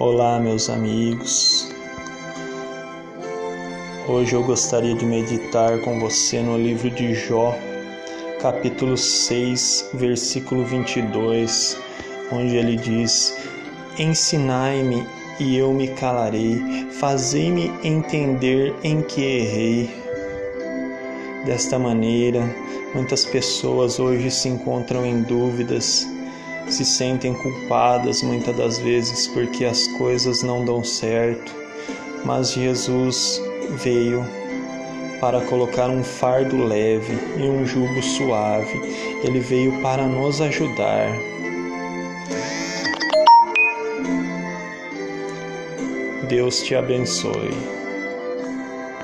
Olá, meus amigos. Hoje eu gostaria de meditar com você no livro de Jó, capítulo 6, versículo 22, onde ele diz: Ensinai-me e eu me calarei, fazei-me entender em que errei. Desta maneira, muitas pessoas hoje se encontram em dúvidas se sentem culpadas muitas das vezes porque as coisas não dão certo, mas Jesus veio para colocar um fardo leve e um jugo suave. Ele veio para nos ajudar. Deus te abençoe.